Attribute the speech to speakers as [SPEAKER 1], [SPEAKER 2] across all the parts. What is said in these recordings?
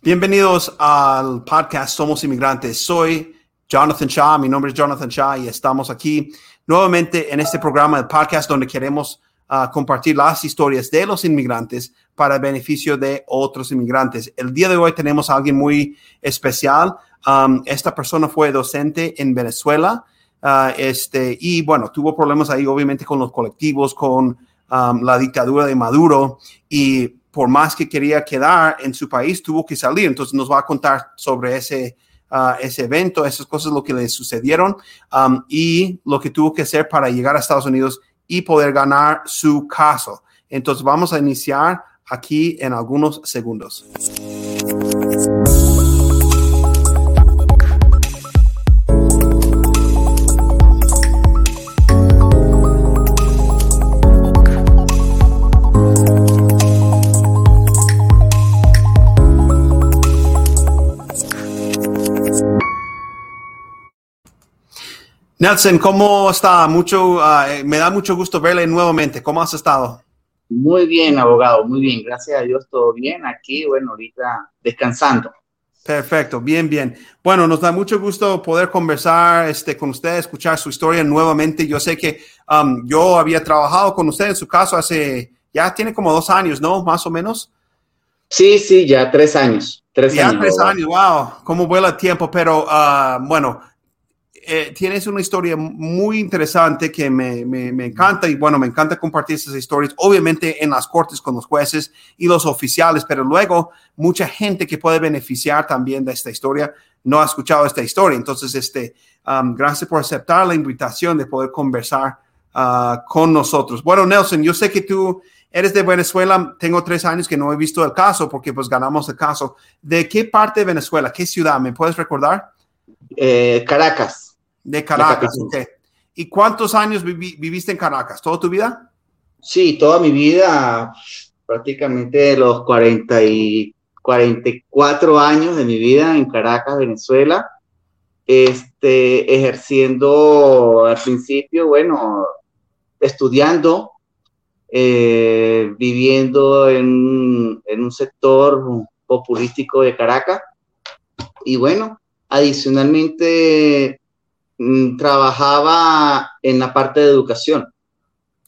[SPEAKER 1] Bienvenidos al podcast Somos Inmigrantes. Soy Jonathan Shaw, mi nombre es Jonathan Shaw y estamos aquí nuevamente en este programa de podcast donde queremos uh, compartir las historias de los inmigrantes para beneficio de otros inmigrantes. El día de hoy tenemos a alguien muy especial. Esta persona fue docente en Venezuela uh, este, y bueno, tuvo problemas ahí obviamente con los colectivos, con la dictadura de Maduro y por más que quería quedar en su país, tuvo que salir. Entonces nos va a contar sobre ese, uh, ese evento, esas cosas, lo que le sucedieron um, y lo que tuvo que hacer para llegar a Estados Unidos y poder ganar su caso. Entonces vamos a iniciar aquí en algunos segundos. Nelson, ¿cómo está? Mucho, uh, me da mucho gusto verle nuevamente. ¿Cómo has estado?
[SPEAKER 2] Muy bien, abogado, muy bien. Gracias a Dios, todo bien. Aquí, bueno, ahorita descansando.
[SPEAKER 1] Perfecto, bien, bien. Bueno, nos da mucho gusto poder conversar este, con usted, escuchar su historia nuevamente. Yo sé que um, yo había trabajado con usted en su caso hace, ya tiene como dos años, ¿no? Más o menos.
[SPEAKER 2] Sí, sí, ya tres años. Tres
[SPEAKER 1] ya
[SPEAKER 2] años,
[SPEAKER 1] tres
[SPEAKER 2] abogado.
[SPEAKER 1] años, wow, cómo vuela el tiempo. Pero uh, bueno, eh, tienes una historia muy interesante que me, me, me, encanta y bueno, me encanta compartir esas historias, obviamente en las cortes con los jueces y los oficiales, pero luego mucha gente que puede beneficiar también de esta historia no ha escuchado esta historia. Entonces, este, um, gracias por aceptar la invitación de poder conversar uh, con nosotros. Bueno, Nelson, yo sé que tú eres de Venezuela, tengo tres años que no he visto el caso porque pues ganamos el caso. ¿De qué parte de Venezuela? ¿Qué ciudad? ¿Me puedes recordar?
[SPEAKER 2] Eh, Caracas.
[SPEAKER 1] De Caracas, okay. ¿Y cuántos años vivi viviste en Caracas? ¿Toda tu vida?
[SPEAKER 2] Sí, toda mi vida, prácticamente los 40 y 44 años de mi vida en Caracas, Venezuela, este, ejerciendo al principio, bueno, estudiando, eh, viviendo en, en un sector populístico de Caracas y bueno, adicionalmente trabajaba en la parte de educación.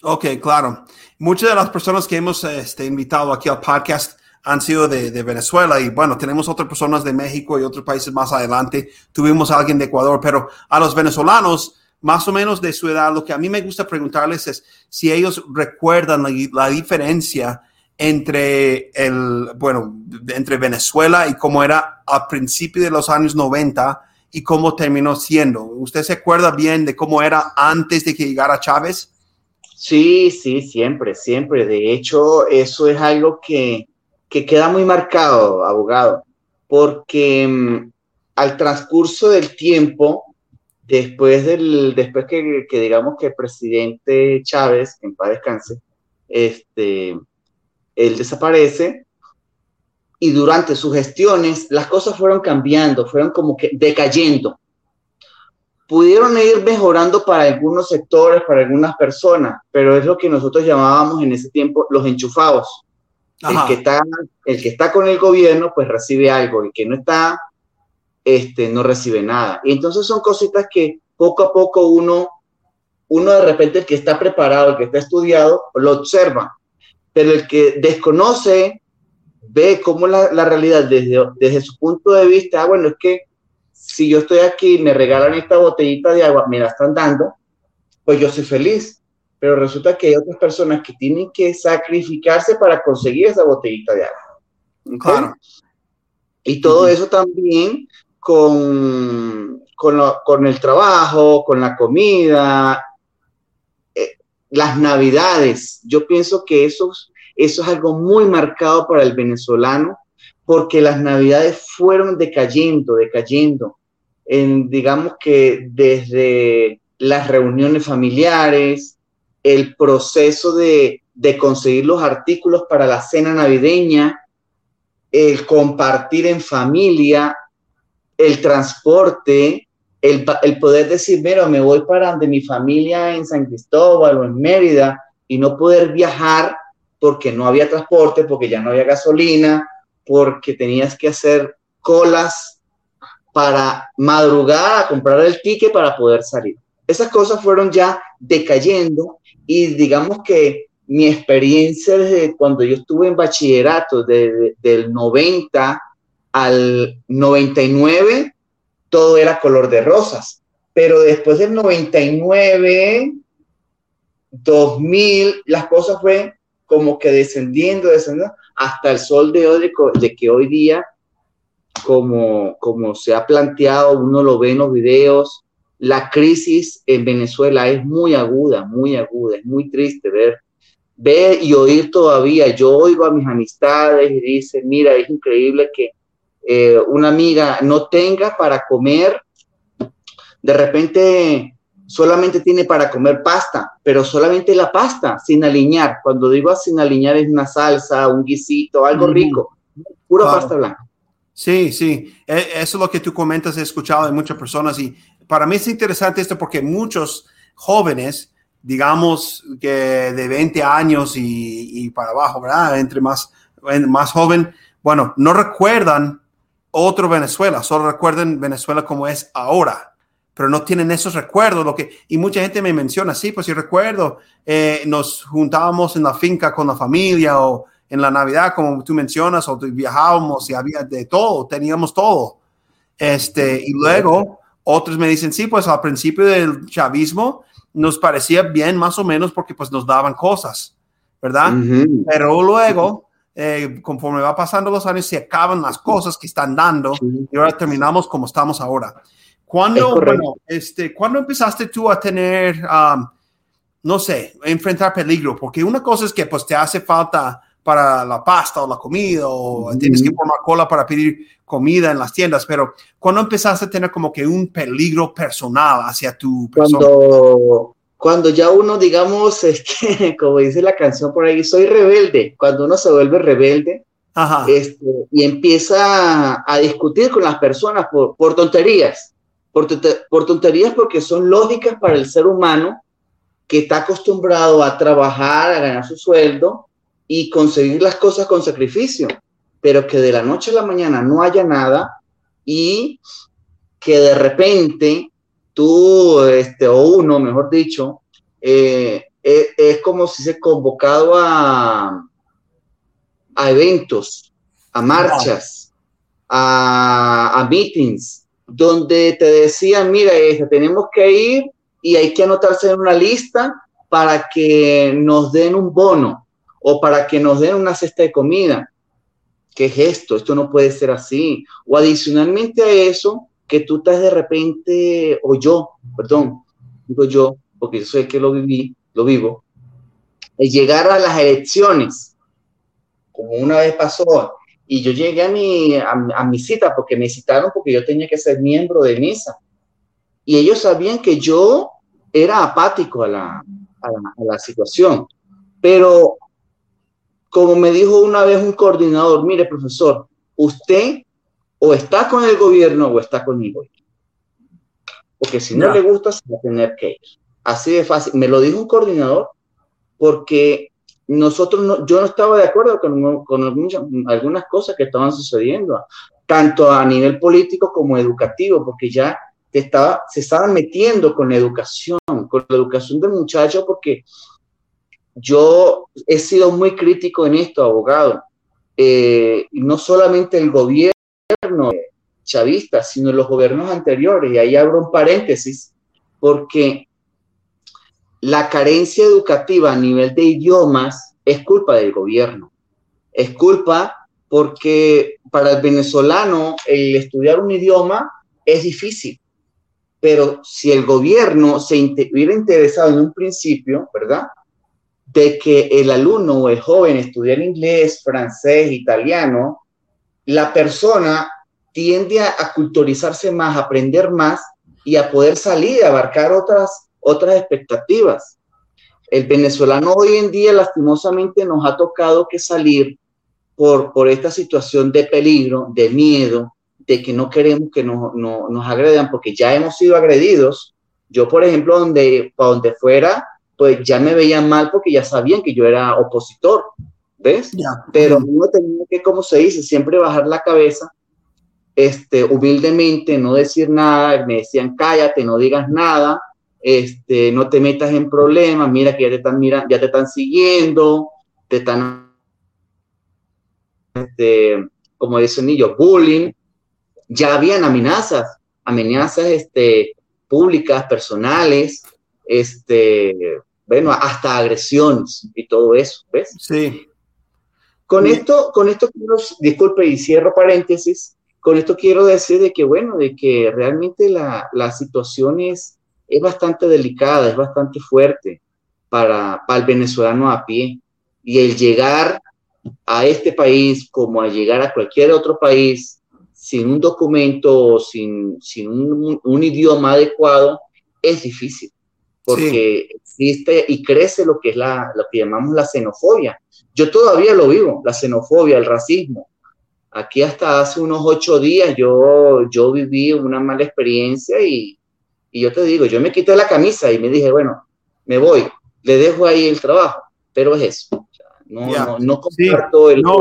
[SPEAKER 1] Ok, claro. Muchas de las personas que hemos este, invitado aquí al podcast han sido de, de, Venezuela y bueno, tenemos otras personas de México y otros países más adelante. Tuvimos a alguien de Ecuador, pero a los venezolanos, más o menos de su edad, lo que a mí me gusta preguntarles es si ellos recuerdan la, la diferencia entre el, bueno, entre Venezuela y cómo era a principios de los años 90 y cómo terminó siendo. ¿Usted se acuerda bien de cómo era antes de que llegara Chávez?
[SPEAKER 2] Sí, sí, siempre, siempre. De hecho, eso es algo que, que queda muy marcado, abogado, porque um, al transcurso del tiempo, después, del, después que, que, digamos que el presidente Chávez, en paz descanse, este, él desaparece, y durante sus gestiones las cosas fueron cambiando, fueron como que decayendo. Pudieron ir mejorando para algunos sectores, para algunas personas, pero es lo que nosotros llamábamos en ese tiempo los enchufados. El que, está, el que está con el gobierno, pues recibe algo, el que no está, este, no recibe nada. Y entonces son cositas que poco a poco uno, uno de repente el que está preparado, el que está estudiado, lo observa, pero el que desconoce ve cómo la, la, realidad desde, desde su punto de vista, ah, bueno, es que si yo estoy aquí y me regalan esta botellita de agua, me la están dando, pues yo soy feliz. Pero resulta que hay otras personas que tienen que sacrificarse para conseguir esa botellita de agua.
[SPEAKER 1] Claro.
[SPEAKER 2] Y todo eso también con, con, lo, con, el trabajo, con la comida, eh, las navidades. Yo pienso que esos eso es algo muy marcado para el venezolano porque las navidades fueron decayendo, decayendo. En, digamos que desde las reuniones familiares, el proceso de, de conseguir los artículos para la cena navideña, el compartir en familia, el transporte, el, poder decir, mira, me voy para donde mi familia en San Cristóbal o en Mérida y no poder viajar porque no había transporte, porque ya no había gasolina, porque tenías que hacer colas para madrugar a comprar el ticket para poder salir. Esas cosas fueron ya decayendo y digamos que mi experiencia desde cuando yo estuve en bachillerato, del 90 al 99, todo era color de rosas. Pero después del 99, 2000, las cosas fue como que descendiendo, descendiendo, hasta el sol de hoy, de que hoy día, como, como se ha planteado, uno lo ve en los videos, la crisis en Venezuela es muy aguda, muy aguda, es muy triste ver, ver y oír todavía. Yo oigo a mis amistades y dicen, mira, es increíble que eh, una amiga no tenga para comer, de repente solamente tiene para comer pasta, pero solamente la pasta, sin aliñar. Cuando digo sin aliñar es una salsa, un guisito, algo rico, pura pasta blanca.
[SPEAKER 1] Sí, sí, e, eso es lo que tú comentas, he escuchado de muchas personas y para mí es interesante esto porque muchos jóvenes, digamos que de 20 años y, para abajo, ¿verdad? Entre más, más joven, bueno, no recuerdan otro Venezuela, solo recuerdan Venezuela como es ahora, pero no tienen esos recuerdos. Lo que, y mucha gente me menciona, sí, pues si recuerdo, eh, nos juntábamos en la finca con la familia o en la Navidad, como tú mencionas, o viajábamos y había de todo, teníamos todo. Este, y luego otros me dicen, sí, pues al principio del chavismo nos parecía bien más o menos porque pues nos daban cosas, ¿verdad? Pero luego, eh, conforme va pasando los años, se acaban las cosas que están dando y ahora terminamos como estamos ahora. ¿Cuándo, bueno, este, ¿cuándo empezaste tú a tener, um, no sé, enfrentar peligro? Porque una cosa es que pues te hace falta para la pasta o la comida o tienes que formar cola para pedir comida en las tiendas, pero ¿cuándo empezaste a tener como que un peligro personal hacia tu
[SPEAKER 2] persona? Cuando, cuando ya uno, digamos, es que, como dice la canción por ahí, soy rebelde, cuando uno se vuelve rebelde este, y empieza a discutir con las personas por, por tonterías, por, tonterías porque son lógicas para el ser humano que está acostumbrado a trabajar, a ganar su sueldo y conseguir las cosas con sacrificio pero que de la noche a la mañana no haya nada y que de repente tú, este, o uno, mejor dicho, eh, eh, es, como si se convocado a, a eventos, a marchas, a, meetings, donde te decían, mira, este, tenemos que ir y hay que anotarse en una lista para que nos den un bono o para que nos den una cesta de comida ¿qué es esto? Esto no puede ser así. O adicionalmente a eso, que tú estás de repente, o yo, perdón, digo yo, porque yo soy que lo viví, lo vivo, el llegar a las elecciones, como una vez pasó, y yo llegué a mi, a, mi cita porque me citaron porque yo tenía que ser miembro de misa. Y ellos sabían que yo era apático a la, a la, a la situación. Pero como me dijo una vez un coordinador, mire profesor, usted o está con el gobierno o está conmigo. Porque si no, le gusta, se va a tener que ir. Así de fácil. Me lo dijo un coordinador porque nosotros no, yo no estaba de acuerdo con, con algunas cosas que estaban sucediendo, tanto a nivel político como educativo, porque ya estaba, se estaban metiendo con la educación, con la educación del muchacho, porque yo he sido muy crítico en esto, abogado. Eh, no solamente el gobierno chavista, sino los gobiernos anteriores. Y ahí abro un paréntesis, porque la carencia educativa a nivel de idiomas es culpa del gobierno. Es culpa porque para el venezolano el estudiar un idioma es difícil. Pero si el gobierno se hubiera interesado en un principio, ¿verdad? de que el alumno o el joven estudiar inglés, francés, italiano, la persona tiende a, culturizarse más, a aprender más y a poder salir, a abarcar otras, otras expectativas. El venezolano hoy en día lastimosamente nos ha tocado que salir por, por esta situación de peligro, de miedo, de que no queremos que nos, nos agredan porque ya hemos sido agredidos. Yo, por ejemplo, donde, donde fuera, pues ya me veían mal porque ya sabían que yo era opositor. ¿ves? Pero uno tenía que, como se dice, siempre bajar la cabeza, este, humildemente, no decir nada, me decían, cállate, no digas nada, este, no te metas en problemas, mira que ya te están, mira, ya te están siguiendo, te están, este, como dicen ellos, bullying, ya habían amenazas, amenazas este, públicas, personales, este, bueno, hasta agresiones y todo eso, ¿ves?
[SPEAKER 1] Sí.
[SPEAKER 2] Con esto, con esto quiero, disculpe y cierro paréntesis, con esto quiero decir de que, bueno, de que realmente la, la situación es, es bastante delicada, es bastante fuerte para, para el venezolano a pie. Y el llegar a este país como a llegar a cualquier otro país sin un documento, sin, sin un, un idioma adecuado, es difícil, porque existe y crece lo que es la, lo que llamamos la xenofobia. Yo todavía lo vivo, la xenofobia, el racismo. Aquí hasta hace unos ocho días yo, yo viví una mala experiencia y, y yo te digo, yo me quité la camisa y me dije, bueno, me voy, le dejo ahí el trabajo, pero es eso. No, no, no, comparto el...
[SPEAKER 1] No,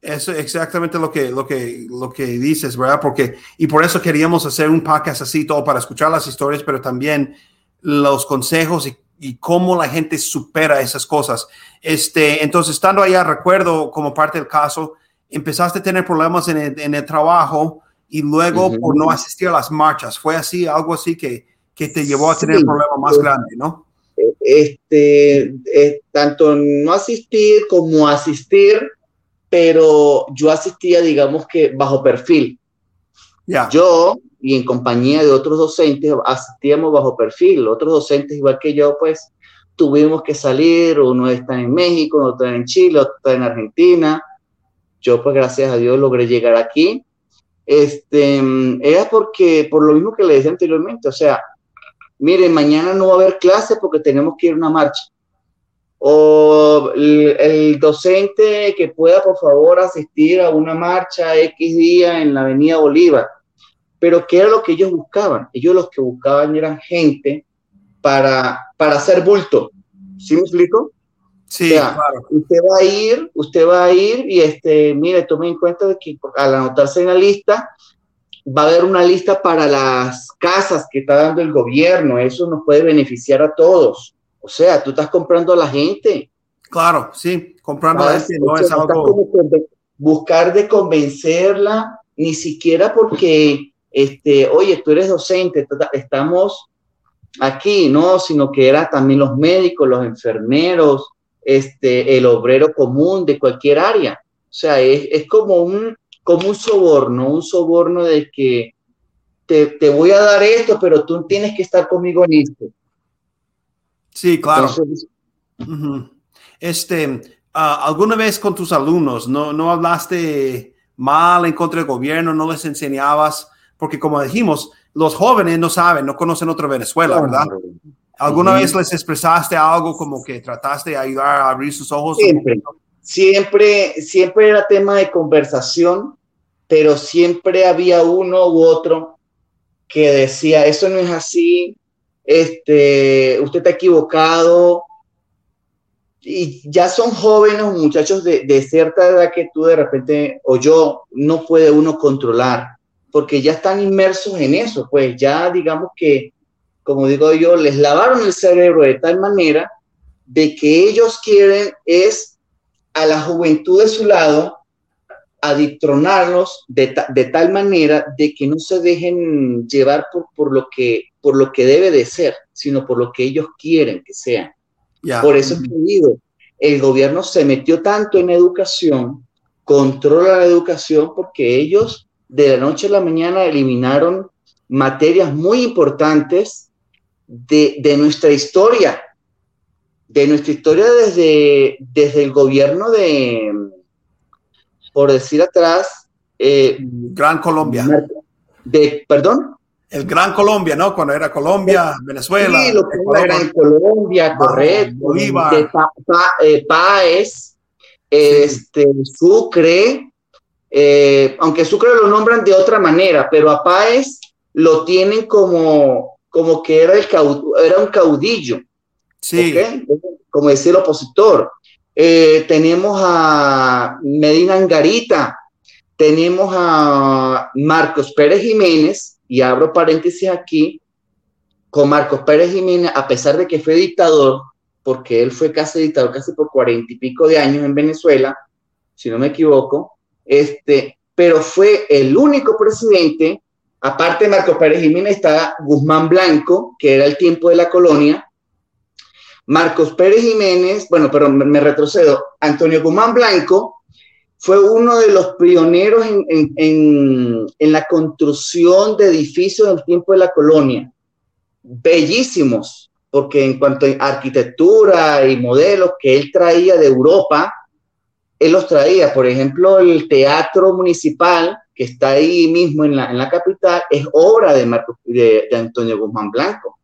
[SPEAKER 1] eso es exactamente lo que, lo, que, lo que dices, ¿verdad? Porque, y por eso queríamos hacer un podcast así, todo para escuchar las historias, pero también los consejos y, y cómo la gente supera esas cosas. Este, entonces, estando allá, recuerdo como parte del caso, empezaste a tener problemas en el, en el trabajo y luego por no asistir a las marchas. Fue así, algo así que, que te llevó a tener un problema más grande, ¿no?
[SPEAKER 2] Este, eh, tanto no asistir como asistir, pero yo asistía, digamos que bajo perfil.
[SPEAKER 1] ya
[SPEAKER 2] Yo y en compañía de otros docentes asistíamos bajo perfil. Otros docentes, igual que yo, pues tuvimos que salir, uno está en México, otro está en Chile, otro está en Argentina. Yo, pues gracias a Dios, logré llegar aquí. Este, era porque, por lo mismo que le decía anteriormente, o sea, miren, mañana no va a haber clase porque tenemos que ir a una marcha. O el, docente que pueda, por favor, asistir a una marcha X día en la Avenida Bolívar. Pero ¿qué era lo que ellos buscaban? Ellos los que buscaban eran gente para, para hacer bulto. ¿Sí me explico?
[SPEAKER 1] Sí,
[SPEAKER 2] o sea, claro. Usted va a ir, usted va a ir y, este, mire, tome en cuenta de que al anotarse en la lista, va a haber una lista para las casas que está dando el gobierno. Eso nos puede beneficiar a todos. O sea, tú estás comprando a la gente.
[SPEAKER 1] Claro, sí, comprando a la gente no es algo.
[SPEAKER 2] Buscar de convencerla, ni siquiera porque, este, oye, tú eres docente, estamos aquí, no, sino que era también los médicos, los enfermeros, este, el obrero común de cualquier área. O sea, es, es como un, como un soborno, un soborno de que te, te, voy a dar esto, pero tú tienes que estar conmigo en esto.
[SPEAKER 1] Sí, claro. Entonces, uh -huh. Este, uh, ¿alguna vez con tus alumnos no, no hablaste mal en contra del gobierno, no les enseñabas? Porque como dijimos, los jóvenes no saben, no conocen otra Venezuela, ¿verdad? ¿Alguna uh -huh. vez les expresaste algo como que trataste de ayudar a abrir sus ojos?
[SPEAKER 2] Siempre, siempre, siempre era tema de conversación, pero siempre había uno u otro que decía, eso no es así, este, usted está equivocado. Y ya son jóvenes, muchachos de, de, cierta edad que tú de repente, o yo, no puede uno controlar, porque ya están inmersos en eso, pues ya digamos que, como digo yo, les lavaron el cerebro de tal manera de que ellos quieren es a la juventud de su lado adictronarlos de, ta, de, tal manera de que no se dejen llevar por, por, lo que, por lo que debe de ser, sino por lo que ellos quieren que sean. Yeah. Por eso que digo, el gobierno se metió tanto en educación, controla la educación porque ellos de la noche a la mañana eliminaron materias muy importantes de, de nuestra historia, de nuestra historia desde, desde el gobierno de, por decir atrás. Eh,
[SPEAKER 1] Gran Colombia.
[SPEAKER 2] De, ¿Perdón?
[SPEAKER 1] El Gran Colombia, ¿no? Cuando era Colombia, Venezuela.
[SPEAKER 2] Sí, lo que era Gran Colombia, correcto.
[SPEAKER 1] Bolívar.
[SPEAKER 2] De pa, pa, eh, Páez, este, Sucre, eh, aunque Sucre lo nombran de otra manera, pero a Páez lo tienen como, como que era, el caud, era un caudillo.
[SPEAKER 1] Sí.
[SPEAKER 2] ¿okay? Como decía el opositor. eh, tenemos a Medina Angarita, tenemos a Marcos Pérez Jiménez, y abro paréntesis aquí, con Marcos Pérez Jiménez, a pesar de que fue dictador, porque él fue casi dictador casi por cuarenta y pico de años en Venezuela, si no me equivoco, este, pero fue el único presidente, aparte de Marcos Pérez Jiménez, está Guzmán Blanco, que era el tiempo de la colonia, Marcos Pérez Jiménez, bueno, pero me retrocedo, Antonio Guzmán Blanco fue uno de los pioneros en, la construcción de edificios del tiempo de la colonia, bellísimos, porque en cuanto a arquitectura y modelos que él traía de Europa, él los traía. Por ejemplo, el teatro municipal que está ahí mismo en la, capital es obra de, de, de Antonio Guzmán Blanco.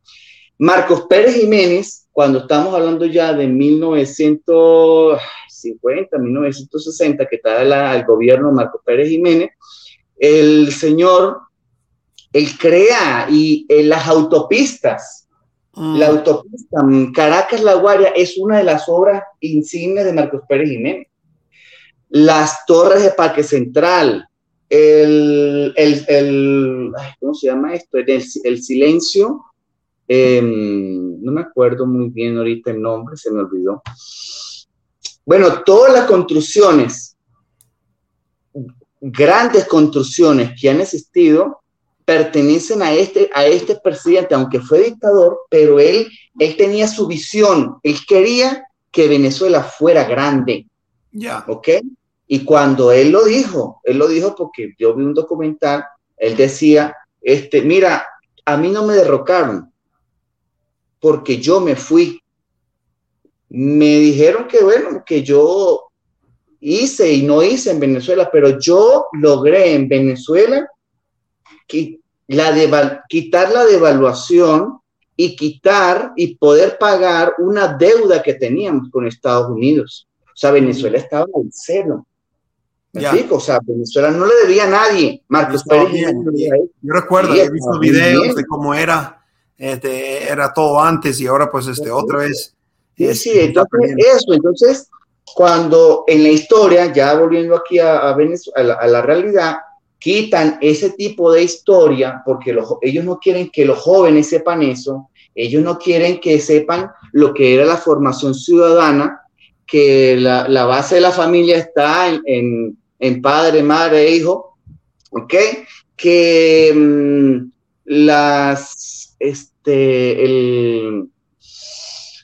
[SPEAKER 2] Marcos Pérez Jiménez, cuando estamos hablando ya de 1900 50, 1960, que está el gobierno Marco Pérez Jiménez, el señor, él crea y en las autopistas, mm. la autopista Caracas-La Guardia es una de las obras insignes de Marcos Pérez Jiménez. Las torres de Parque Central, el, el, el ¿cómo se llama esto? El, el silencio, em, no me acuerdo muy bien ahorita el nombre, se me olvidó. Bueno, todas las construcciones, grandes construcciones que han existido, pertenecen a este, a este presidente, aunque fue dictador, pero él, él tenía su visión, él quería que Venezuela fuera grande. Ya. ¿Ok? Y cuando él lo dijo, él lo dijo porque yo vi un documental, él decía, este, mira, a mí no me derrocaron porque yo me fui me dijeron que bueno, que yo hice y no hice en Venezuela, pero yo logré en Venezuela la quitar la devaluación y quitar y poder pagar una deuda que teníamos con Estados Unidos. O sea, Venezuela estaba en cero. ¿Me explico? O sea, Venezuela no le debía a nadie. Marcos Pérez.
[SPEAKER 1] Yo recuerdo, he visto videos de cómo era, este, era todo antes y ahora pues este, otra vez
[SPEAKER 2] Sí, sí, entonces eso, entonces cuando en la historia, ya volviendo aquí a, a, a, la, realidad, quitan ese tipo de historia porque ellos no quieren que los jóvenes sepan eso, ellos no quieren que sepan lo que era la formación ciudadana, que la, la base de la familia está en, en, padre, madre, hijo, ¿ok? Que mm, las, este, el,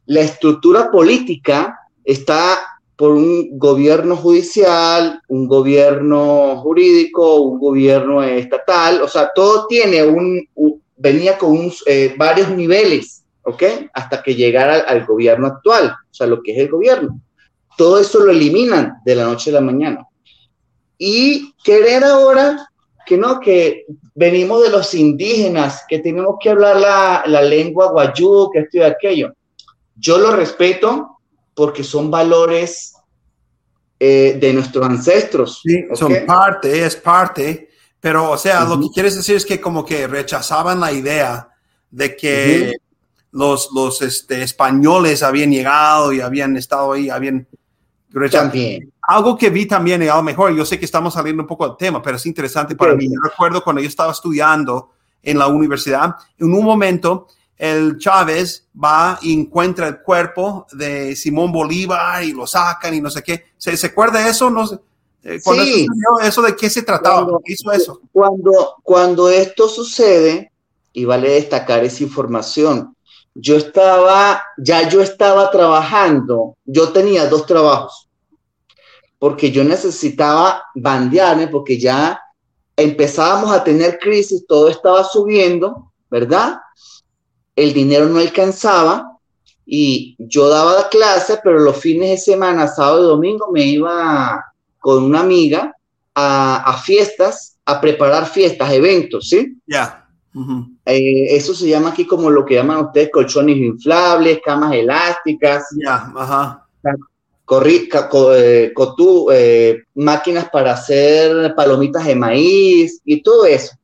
[SPEAKER 2] la estructura política está por un gobierno judicial, un gobierno jurídico, un gobierno estatal, o sea, todo tiene un, venía con eh, varios niveles, ¿ok? Hasta que llegara al, gobierno actual, o sea, lo que es el gobierno. Todo eso lo eliminan de la noche a la mañana. Y querer ahora que no, que venimos de los indígenas, que tenemos que hablar la, la lengua guayú, que esto y aquello. Yo lo respeto porque son valores eh, de nuestros ancestros.
[SPEAKER 1] Sí, son parte, es parte, pero o sea, lo que quieres decir es que como que rechazaban la idea de que los, los este, españoles habían llegado y habían estado ahí, habían rechazado. También. Algo que vi también, y a lo mejor, yo sé que estamos saliendo un poco del tema, pero es interesante para mí. Yo recuerdo cuando yo estaba estudiando en la universidad, en un momento el Chávez va y encuentra el cuerpo de Simón Bolívar y lo sacan y no sé qué. ¿Se, ¿se acuerda eso? No sé. Eh, sí. Eso, de qué se trataba? Cuando, hizo eso?
[SPEAKER 2] Cuando, cuando esto sucede, y vale destacar esa información, yo estaba, ya yo estaba trabajando, yo tenía dos trabajos, porque yo necesitaba bandearme, porque ya empezábamos a tener crisis, todo estaba subiendo, ¿verdad? el dinero no alcanzaba y yo daba clase, pero los fines de semana, sábado y domingo, me iba con una amiga a, fiestas, a preparar fiestas, eventos, ¿sí? Ya. Eh, eso se llama aquí como lo que llaman ustedes colchones inflables, camas elásticas. Ya, ajá. Corri, eh, eh, máquinas para hacer palomitas de maíz y todo eso.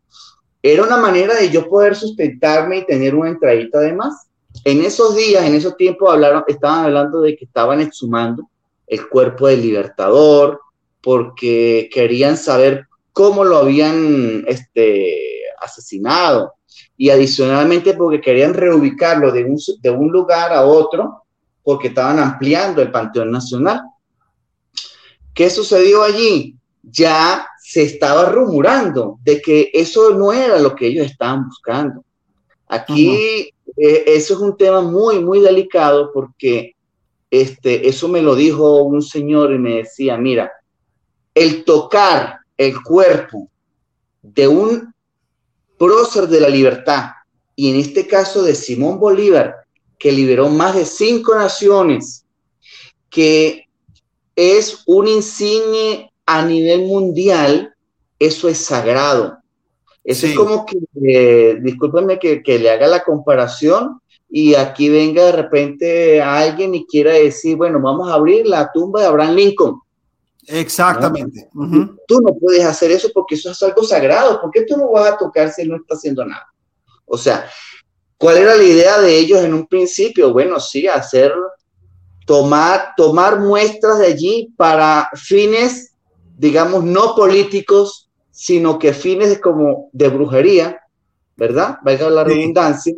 [SPEAKER 2] Era una manera de yo poder sustentarme y tener una entradita de más. En esos días, en esos tiempos, hablaron, estaban hablando de que estaban exhumando el cuerpo del libertador, porque querían saber cómo lo habían este, asesinado y adicionalmente porque querían reubicarlo de un, de un lugar a otro porque estaban ampliando el Panteón Nacional. ¿Qué sucedió allí? Ya se estaba rumorando de que eso no era lo que ellos estaban buscando. Aquí eh, eso es un tema muy, muy delicado porque este, eso me lo dijo un señor y me decía, mira, el tocar el cuerpo de un prócer de la libertad, y en este caso de Simón Bolívar, que liberó más de cinco naciones, que es un insigne a nivel mundial, eso es sagrado. Eso es como que, eh, discúlpeme que, que, le haga la comparación y aquí venga de repente alguien y quiera decir, bueno, vamos a abrir la tumba de Abraham Lincoln.
[SPEAKER 1] Exactamente.
[SPEAKER 2] Tú no puedes hacer eso porque eso es algo sagrado. ¿Por qué tú no vas a tocar si él no está haciendo nada? O sea, ¿cuál era la idea de ellos en un principio? Bueno, sí, hacer, tomar, tomar muestras de allí para fines, digamos, no políticos, sino que fines como de brujería, ¿verdad? Vaya la redundancia.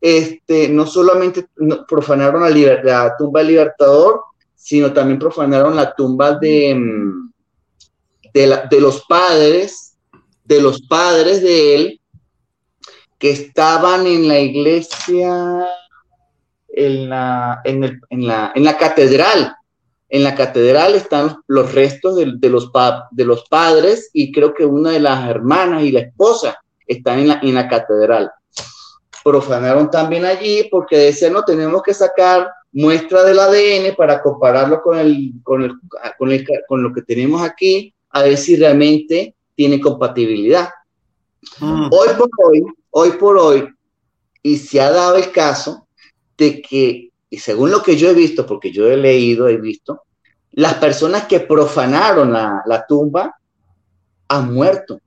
[SPEAKER 2] Este, no solamente profanaron la, la tumba del libertador, sino también profanaron la tumba de, mm, de, los padres, de los padres de él, que estaban en la iglesia, en la, en, la, en la catedral. En la catedral están los restos de, los, de los padres y creo que una de las hermanas y la esposa están en la, en la catedral. Profanaron también allí porque decían, no, tenemos que sacar muestra del ADN para compararlo con, el, con, el, con, el, con lo que tenemos aquí, a ver si realmente tiene compatibilidad. Mm. Hoy por hoy, hoy por hoy, y se ha dado el caso de que, y según lo que yo he visto, porque yo he leído, he visto, las personas que profanaron la, la tumba han muerto,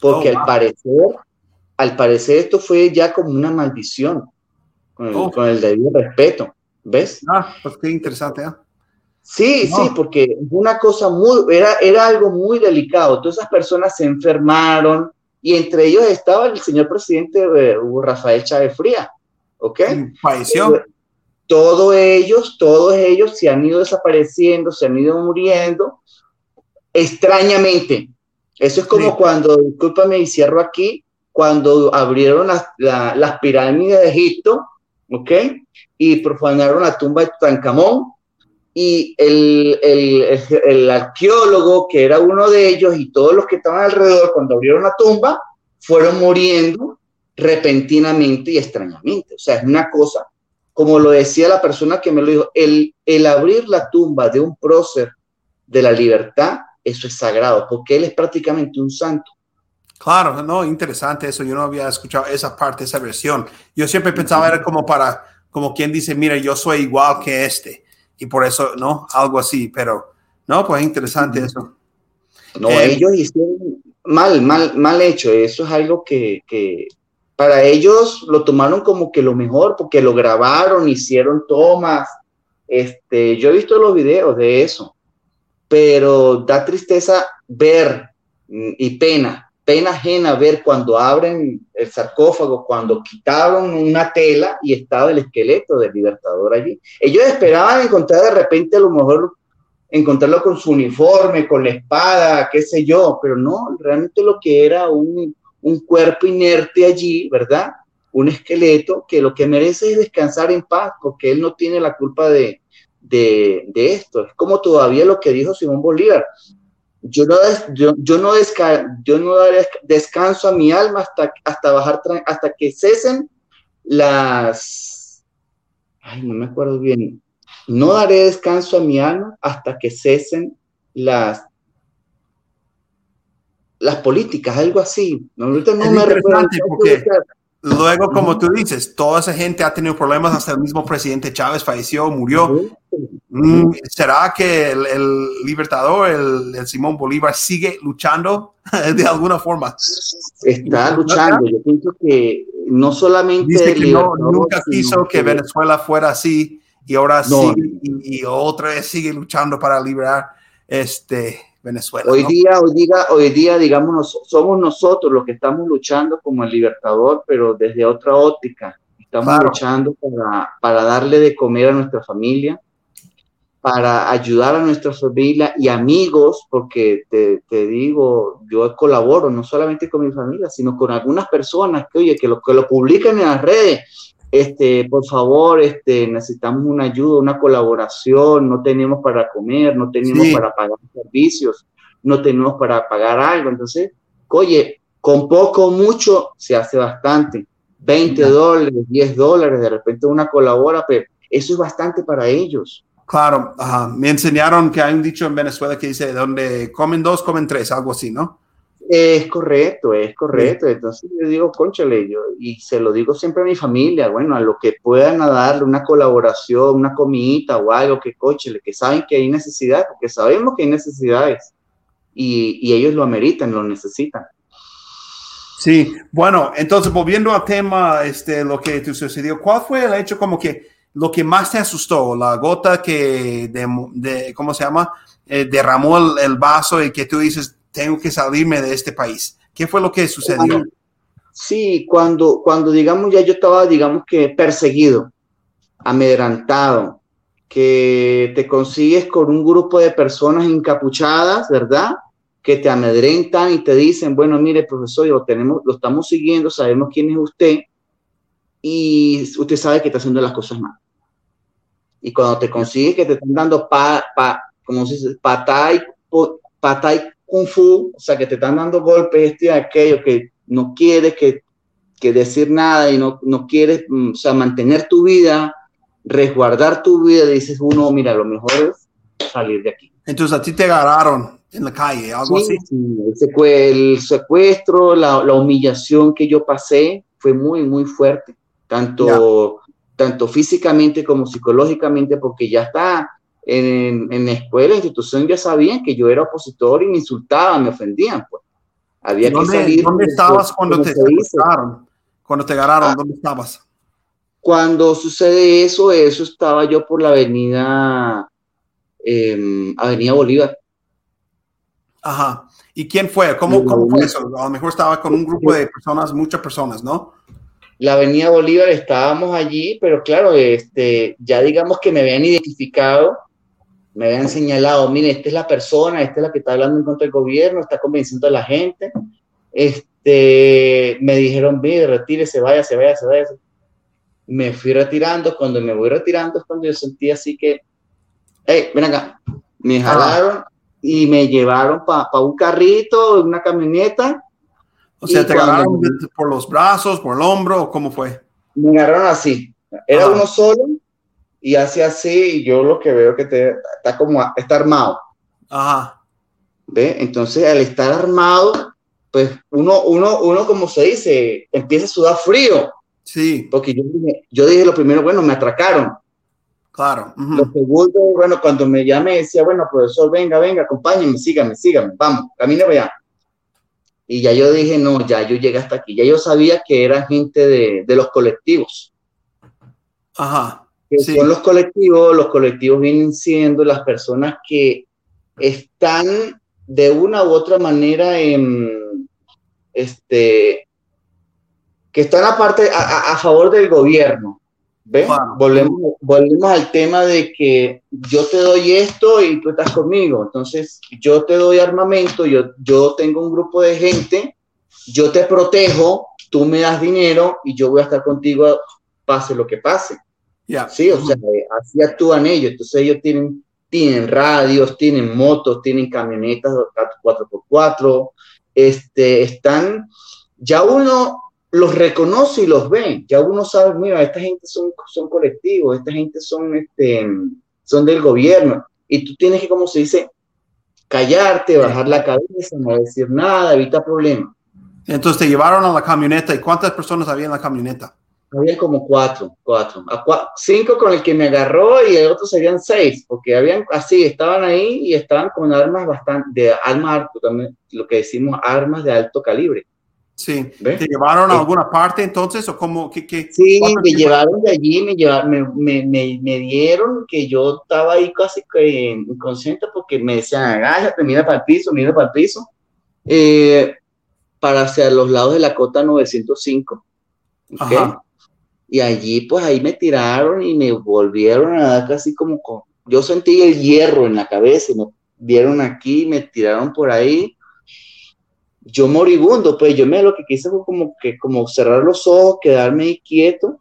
[SPEAKER 2] porque oh, al parecer, al parecer esto fue ya como una maldición, con el, oh. con el debido respeto. ¿Ves?
[SPEAKER 1] Ah, pues qué interesante, ¿eh?
[SPEAKER 2] Sí, sí, porque una cosa muy, era, era algo muy delicado. Todas esas personas se enfermaron y entre ellos estaba el señor presidente eh, Rafael Chávez Fría, ¿ok?
[SPEAKER 1] Falleció.
[SPEAKER 2] Todos ellos, todos ellos se han ido desapareciendo, se han ido muriendo extrañamente. Eso es como cuando, discúlpame y cierro aquí, cuando abrieron las, las pirámides de Egipto, ¿ok? y profanaron la tumba de Tutankamón y el, el, el, arqueólogo, que era uno de ellos, y todos los que estaban alrededor cuando abrieron la tumba, fueron muriendo repentinamente y extrañamente. O sea, es una cosa, como lo decía la persona que me lo dijo, el, el abrir la tumba de un prócer de la libertad, eso es sagrado, porque él es prácticamente un santo.
[SPEAKER 1] Claro, no, interesante eso. Yo no había escuchado esa parte, esa versión. Yo siempre pensaba era como para como quien dice, mira, yo soy igual que este. Y por eso, ¿no? Algo así, pero, no, pues interesante eso.
[SPEAKER 2] No, eh, ellos hicieron mal, mal, mal hecho. Eso es algo que, que para ellos lo tomaron como que lo mejor, porque lo grabaron, hicieron tomas. Este, yo he visto los videos de eso, pero da tristeza ver mm, y pena pena ajena ver cuando abren el sarcófago, cuando quitaron una tela y estaba el esqueleto del libertador allí. Ellos esperaban encontrar de repente a lo mejor encontrarlo con su uniforme, con la espada, qué sé yo, pero no, realmente lo que era un, un cuerpo inerte allí, ¿verdad? Un esqueleto que lo que merece es descansar en paz, porque él no tiene la culpa de, de, de esto. Es como todavía lo que dijo Simón Bolívar, yo no, yo, yo no, yo no daré descanso a mi alma hasta, hasta bajar, hasta que cesen las, ay, no me acuerdo bien, no daré descanso a mi alma hasta que cesen las, las políticas, algo así. No, no me recuerdo.
[SPEAKER 1] Luego, como tú dices, toda esa gente ha tenido problemas, hasta el mismo presidente Chávez falleció, murió. Mm, ¿Será que el, libertador, el, Simón Bolívar, sigue luchando de alguna forma?
[SPEAKER 2] Está luchando. Yo pienso que no solamente...
[SPEAKER 1] Dice que nunca quiso que Venezuela fuera así y ahora sí, y, otra vez sigue luchando para liberar este Venezuela.
[SPEAKER 2] Hoy día, hoy día, hoy día, digamos, somos nosotros los que estamos luchando como el libertador, pero desde otra óptica. Estamos luchando para, para darle de comer a nuestra familia, para ayudar a nuestra familia y amigos, porque te, te, digo, yo colaboro no solamente con mi familia, sino con algunas personas que, oye, que lo, que lo publican en las redes. Este, por favor, este, necesitamos una ayuda, una colaboración, no tenemos para comer, no tenemos para pagar servicios, no tenemos para pagar algo. Entonces, oye, con poco o mucho se hace bastante. 20 dólares, 10 dólares, de repente una colabora, pero eso es bastante para ellos.
[SPEAKER 1] Claro, me enseñaron que hay un dicho en Venezuela que dice, donde comen dos, comen tres, algo así, ¿no?
[SPEAKER 2] Es correcto, es correcto. Entonces yo digo, conchale, yo, y se lo digo siempre a mi familia, bueno, a lo que puedan darle una colaboración, una comidita o algo que conchale, que saben que hay necesidad, porque sabemos que hay necesidades y, y ellos lo ameritan, lo necesitan.
[SPEAKER 1] Sí, bueno, entonces volviendo al tema, este, lo que te sucedió, ¿cuál fue el hecho como que lo que más te asustó, la gota que, de, ¿cómo se llama? Eh, derramó el, vaso y que tú dices, tengo que salirme de este país. ¿Qué fue lo que sucedió?
[SPEAKER 2] Sí, cuando, cuando digamos ya yo estaba, digamos que perseguido, amedrantado, que te consigues con un grupo de personas encapuchadas, ¿verdad? Que te amedrentan y te dicen, bueno, mire, profesor, lo, tenemos, lo estamos siguiendo, sabemos quién es usted y usted sabe que está haciendo las cosas mal. Y cuando te consigues que te están dando pa, pa, como se dice, patay, patay kung fu, o sea, que te están dando golpes, este y aquello, que no quieres que, que decir nada y no, no quieres, mm, o sea, mantener tu vida, resguardar tu vida, dices uno, mira, lo mejor es salir de aquí.
[SPEAKER 1] Entonces a ti te agarraron en la calle, algo así.
[SPEAKER 2] Sí, el, secuestro, la, la, humillación que yo pasé fue muy, muy fuerte, tanto tanto físicamente como psicológicamente, porque ya está en, en la escuela, institución, ya sabían que yo era opositor y me insultaban, me ofendían. Pues.
[SPEAKER 1] Había ¿Dónde, que salir. ¿Dónde estabas cuando te agarraron? Cuando te agarraron, ah. ¿dónde estabas?
[SPEAKER 2] Cuando sucede eso, eso estaba yo por la avenida, eh, Avenida Bolívar.
[SPEAKER 1] Ajá. ¿Y quién fue? ¿Cómo, ¿Cómo, fue eso? A lo mejor estaba con un grupo de personas, muchas personas, ¿no?
[SPEAKER 2] la Avenida Bolívar, estábamos allí, pero claro, este, ya digamos que me habían identificado, me habían señalado, mire, esta es la persona, esta es la que está hablando en contra del gobierno, está convenciendo a la gente. Este, me dijeron, mire, retírese, vaya, se vaya, se vaya. Me fui retirando, cuando me voy retirando es cuando yo sentí así que, hey, ven acá, me jalaron y me llevaron para un carrito, una camioneta,
[SPEAKER 1] o sea, ¿te agarraron por los brazos, por el hombro, cómo fue?
[SPEAKER 2] Me agarraron así. Era uno solo y hace así y yo lo que veo que te, está como, está armado.
[SPEAKER 1] Ajá.
[SPEAKER 2] ¿Ve? Entonces, al estar armado, pues uno, uno, uno, como se dice, empieza a sudar frío.
[SPEAKER 1] Sí.
[SPEAKER 2] Porque yo dije, yo dije lo primero, bueno, me atracaron.
[SPEAKER 1] Claro.
[SPEAKER 2] Lo segundo, bueno, cuando me llamé, decía, bueno, profesor, venga, venga, acompáñenme, síganme, síganme, vamos, camine allá. Y ya yo dije, no, ya yo llegué hasta aquí. Ya yo sabía que era gente de, de los colectivos.
[SPEAKER 1] Ajá.
[SPEAKER 2] Que son los colectivos, los colectivos vienen siendo las personas que están de una u otra manera en, este, que están aparte a, a favor del gobierno. Volvemos, volvemos al tema de que yo te doy esto y tú estás conmigo. Entonces, yo te doy armamento, yo, yo tengo un grupo de gente, yo te protejo, tú me das dinero y yo voy a estar contigo pase lo que pase. Sí, o sea, así actúan ellos. Entonces ellos tienen, tienen radios, tienen motos, tienen camionetas 4x4, este, están, ya uno los reconoce y los ve. Ya uno sabe, mira, esta gente son, son colectivos, esta gente son, este, son del gobierno. Y tú tienes que, como se dice, callarte, bajar la cabeza, no decir nada, evita problemas.
[SPEAKER 1] Entonces te llevaron a la camioneta. ¿Y cuántas personas había en la camioneta?
[SPEAKER 2] Había como cuatro, cuatro. cinco con el que me agarró y el otro serían seis, porque habían así, estaban ahí y estaban con armas bastante, de armas, también, lo que decimos armas de alto calibre.
[SPEAKER 1] Sí, ¿te llevaron a eh, alguna parte entonces o cómo?
[SPEAKER 2] Qué, qué, sí, me llevaron de allí, me, llevaron, me, me, me, dieron que yo estaba ahí casi inconsciente porque me decían, agáchate, mira para el piso, mira para el piso, eh, para hacia los lados de la cota 905. Y allí, pues ahí me tiraron y me volvieron a dar casi como, con, yo sentí el hierro en la cabeza y me dieron aquí, me tiraron por ahí yo moribundo, pues yo me lo que quise fue como que como cerrar los ojos, quedarme ahí quieto.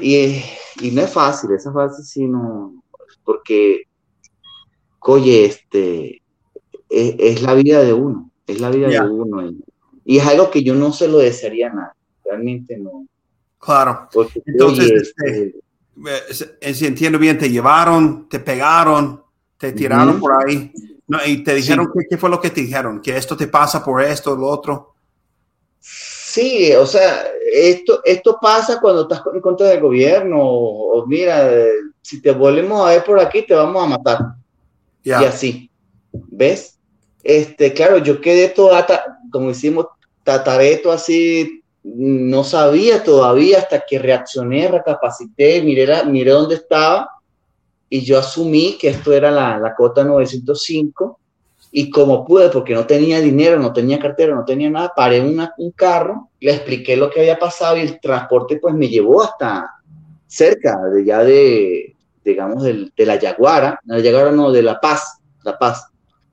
[SPEAKER 2] Y, y no es fácil, esa fase sí no, porque, oye, este, es, la vida de uno, es la vida de uno. Y, es algo que yo no se lo desearía a nadie, realmente no.
[SPEAKER 1] Claro. Entonces, este, este eh, si entiendo bien, te llevaron, te pegaron, te tiraron por ahí. No, y te dijeron qué fue lo que te dijeron, que esto te pasa por esto, lo otro.
[SPEAKER 2] Sí, o sea, esto, esto pasa cuando estás en contra del gobierno, o, mira, si te volvemos a ver por aquí, te vamos a matar. Y así, ¿ves? Este, claro, yo quedé toda, como decimos, tatareto así, no sabía todavía hasta que reaccioné, recapacité, miré, miré dónde estaba y yo asumí que esto era la, la cota 905 y como pude, porque no tenía dinero, no tenía cartera, no tenía nada, paré una, un carro, le expliqué lo que había pasado y el transporte pues me llevó hasta cerca de ya de, digamos, de, de la Yaguara, la Yaguara no, de La Paz, La Paz,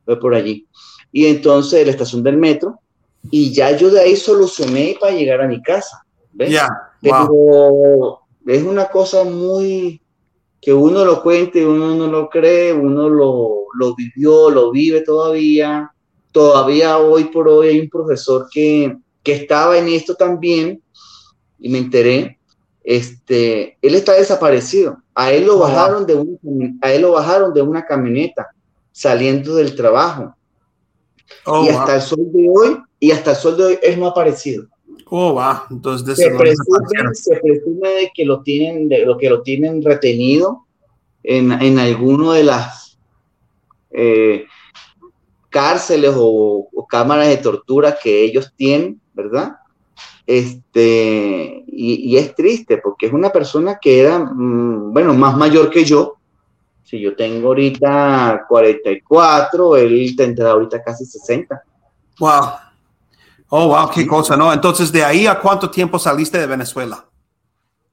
[SPEAKER 2] fue por allí. Y entonces la estación del metro, y ya yo de ahí solucioné para llegar a mi casa. ¿ves? Pero es una cosa muy, que uno lo cuente, uno no lo cree, uno lo, lo, vivió, lo vive todavía. Todavía hoy por hoy hay un profesor que, que estaba en esto también y me enteré. Este, él está desaparecido. A él lo bajaron de un, a él lo bajaron de una camioneta saliendo del trabajo. Oh, y hasta el sol de hoy, y hasta el sol de hoy, él no ha aparecido.
[SPEAKER 1] Oh, va. Entonces,
[SPEAKER 2] se, presume, se presume de que lo tienen, de lo que lo tienen retenido en, en alguno de las eh, cárceles o, cámaras de tortura que ellos tienen, ¿verdad? Este, y, es triste porque es una persona que era, mm, bueno, más mayor que yo. Si yo tengo ahorita 44, él tendrá ahorita casi 60.
[SPEAKER 1] Wow. Oh, wow, qué cosa, ¿no? Entonces, ¿de ahí a cuánto tiempo saliste de Venezuela?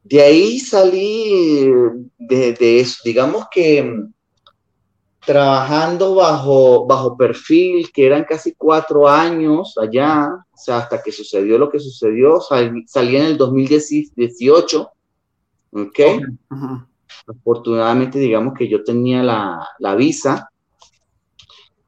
[SPEAKER 2] De ahí salí de, eso, digamos que mm, trabajando bajo, bajo perfil, que eran casi cuatro años allá, o sea, hasta que sucedió lo que sucedió, salí, en el 2018, ¿ok? Afortunadamente, digamos que yo tenía la, la visa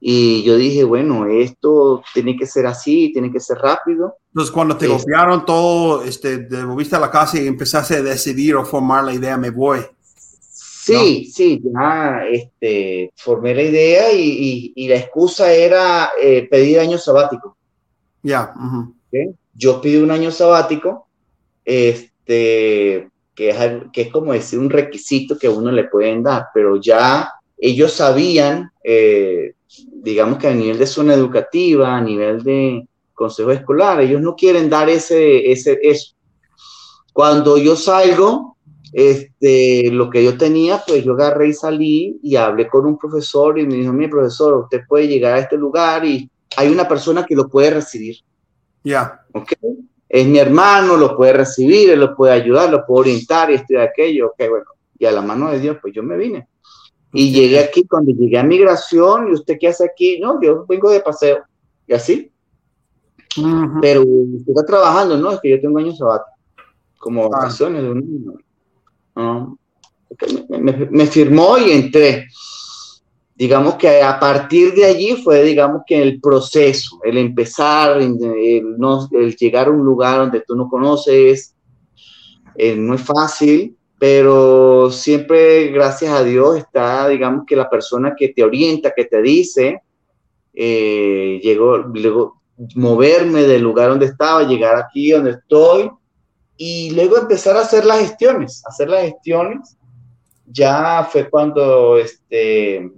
[SPEAKER 2] y yo dije, bueno, esto tiene que ser así, tiene que ser rápido.
[SPEAKER 1] Entonces, cuando te golpearon todo, este, te volviste a la casa y empezaste a decidir o formar la idea, me voy.
[SPEAKER 2] Sí, sí, ya este, formé la idea y, y, la excusa era eh, pedir año sabático.
[SPEAKER 1] Ya.
[SPEAKER 2] Yo pedí un año sabático, este, que es, que es como decir un requisito que uno le pueden dar, pero ya ellos sabían eh, digamos que a nivel de zona educativa, a nivel de consejo escolar, ellos no quieren dar ese, ese, eso. Cuando yo salgo, este, lo que yo tenía, pues yo agarré y salí y hablé con un profesor y me dijo, mi profesor, usted puede llegar a este lugar y hay una persona que lo puede recibir.
[SPEAKER 1] Ya.
[SPEAKER 2] ¿Ok? Es mi hermano, lo puede recibir, él lo puede ayudar, lo puede orientar y esto y aquello. Ok, bueno. Y a la mano de Dios, pues yo me vine. Y llegué aquí, cuando llegué a migración, ¿y usted qué hace aquí? No, yo vengo de paseo. Y así. Pero usted está trabajando, ¿no? Es que yo tengo años sabáticos, como ah. vacaciones de un año. me, firmó y entré. Digamos que a partir de allí fue, digamos que el proceso, el empezar, el, no, el llegar a un lugar donde tú no conoces, eh, no es fácil, pero siempre, gracias a Dios, está, digamos, que la persona que te orienta, que te dice, eh, llegó, luego moverme del lugar donde estaba, llegar aquí donde estoy, y luego empezar a hacer las gestiones, hacer las gestiones. Ya fue cuando este,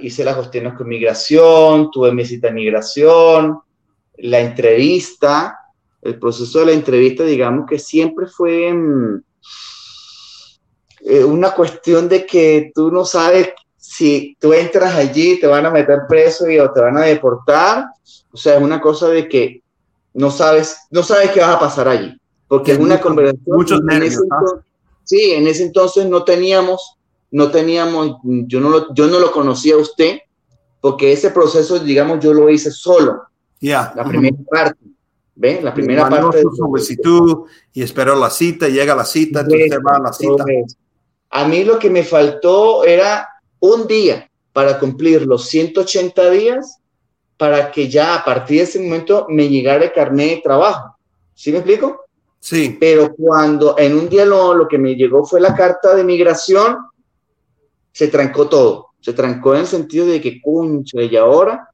[SPEAKER 2] hice las gestiones con migración, tuve mi cita de migración, la entrevista, el proceso de la entrevista, digamos que siempre fue mm, eh, una cuestión de que tú no sabes si tú entras allí, te van a meter preso y, o te van a deportar. O sea, es una cosa de que no sabes, no sabes qué va a pasar allí. Porque es una conversación.
[SPEAKER 1] Muchos nervios.
[SPEAKER 2] sí, en ese entonces no teníamos, no teníamos, yo no lo, yo no lo conocía a usted, porque ese proceso, digamos, yo lo hice solo.
[SPEAKER 1] Ya.
[SPEAKER 2] La primera parte. ¿Ve? La primera parte.
[SPEAKER 1] Su solicitud y esperó la cita, llega la cita, entonces va a la cita.
[SPEAKER 2] A mí lo que me faltó era un día para cumplir los 180 días para que ya a partir de ese momento me llegara el carnet de trabajo. ¿Sí me explico?
[SPEAKER 1] Sí.
[SPEAKER 2] Pero cuando en un día lo, lo que me llegó fue la carta de migración, se trancó todo. Se trancó en el sentido de que, cuncho, y ahora,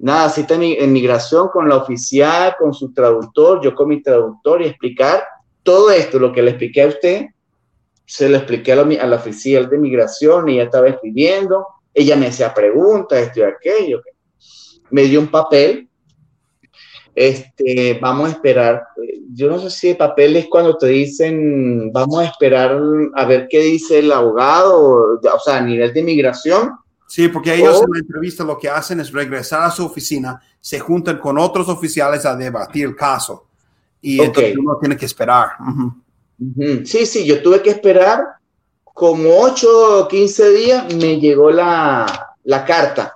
[SPEAKER 2] nada, cita en migración con la oficial, con su traductor, yo con mi traductor y explicar todo esto, lo que le expliqué a usted, se lo expliqué a la, a la oficial de migración, ella estaba escribiendo, ella me hacía preguntas, esto y aquello. Me dio un papel, este, vamos a esperar, yo no sé si el papel es cuando te dicen, vamos a esperar a ver qué dice el abogado, o sea, a nivel de migración.
[SPEAKER 1] Sí, porque ellos en la entrevista lo que hacen es regresar a su oficina, se juntan con otros oficiales a debatir el caso y entonces uno tiene que esperar.
[SPEAKER 2] Sí, sí, yo tuve que esperar como 8 o 15 días, me llegó la, la carta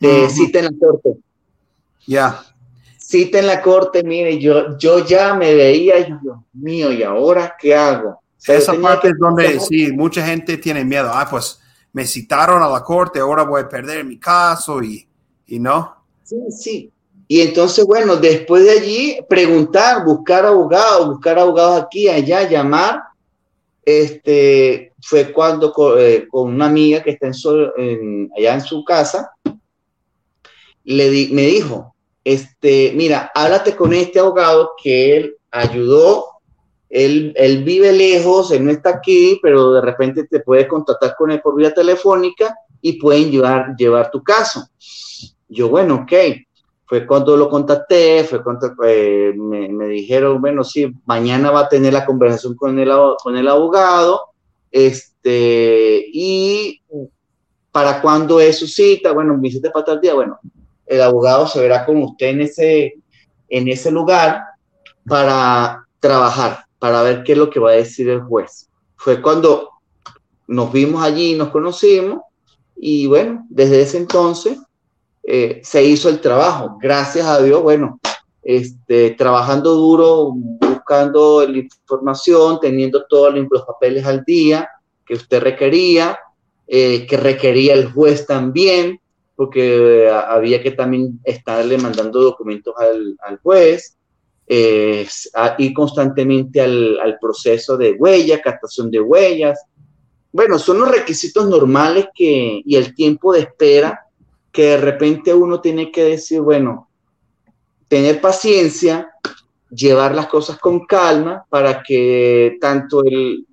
[SPEAKER 2] de cita en la corte.
[SPEAKER 1] Ya.
[SPEAKER 2] Cita en la corte, mire, yo, yo ya me veía, yo, Dios mío, ¿y ahora qué hago?
[SPEAKER 1] Esa parte es donde sí, mucha gente tiene miedo. Ah, pues me citaron a la corte, ahora voy a perder mi caso y, y no.
[SPEAKER 2] Sí, sí. Y entonces, bueno, después de allí, preguntar, buscar abogados, buscar abogados aquí, allá, llamar. Este, fue cuando eh, con, una amiga que está en, allá en su casa, le di, me dijo, este, mira, háblate con este abogado que él ayudó, él, él vive lejos, él no está aquí, pero de repente te puedes contactar con él por vía telefónica y pueden llevar, llevar tu caso. Yo, bueno, ok fue cuando lo contacté, fue cuando eh, me, dijeron, bueno, sí, mañana va a tener la conversación con el, con el abogado, este, y para cuando es su cita, bueno, mi cita para tal día, bueno, el abogado se verá con usted en ese, en ese lugar para trabajar, para ver qué es lo que va a decir el juez. Fue cuando nos vimos allí, nos conocimos, y bueno, desde ese entonces eh, se hizo el trabajo. Gracias a Dios, bueno, este, trabajando duro, buscando la información, teniendo todos los papeles al día que usted requería, eh, que requería el juez también, porque había que también estarle mandando documentos al, juez, eh, ir constantemente al, al, proceso de huella, captación de huellas. Bueno, son los requisitos normales que, y el tiempo de espera que de repente uno tiene que decir, bueno, tener paciencia, llevar las cosas con calma para que tanto el,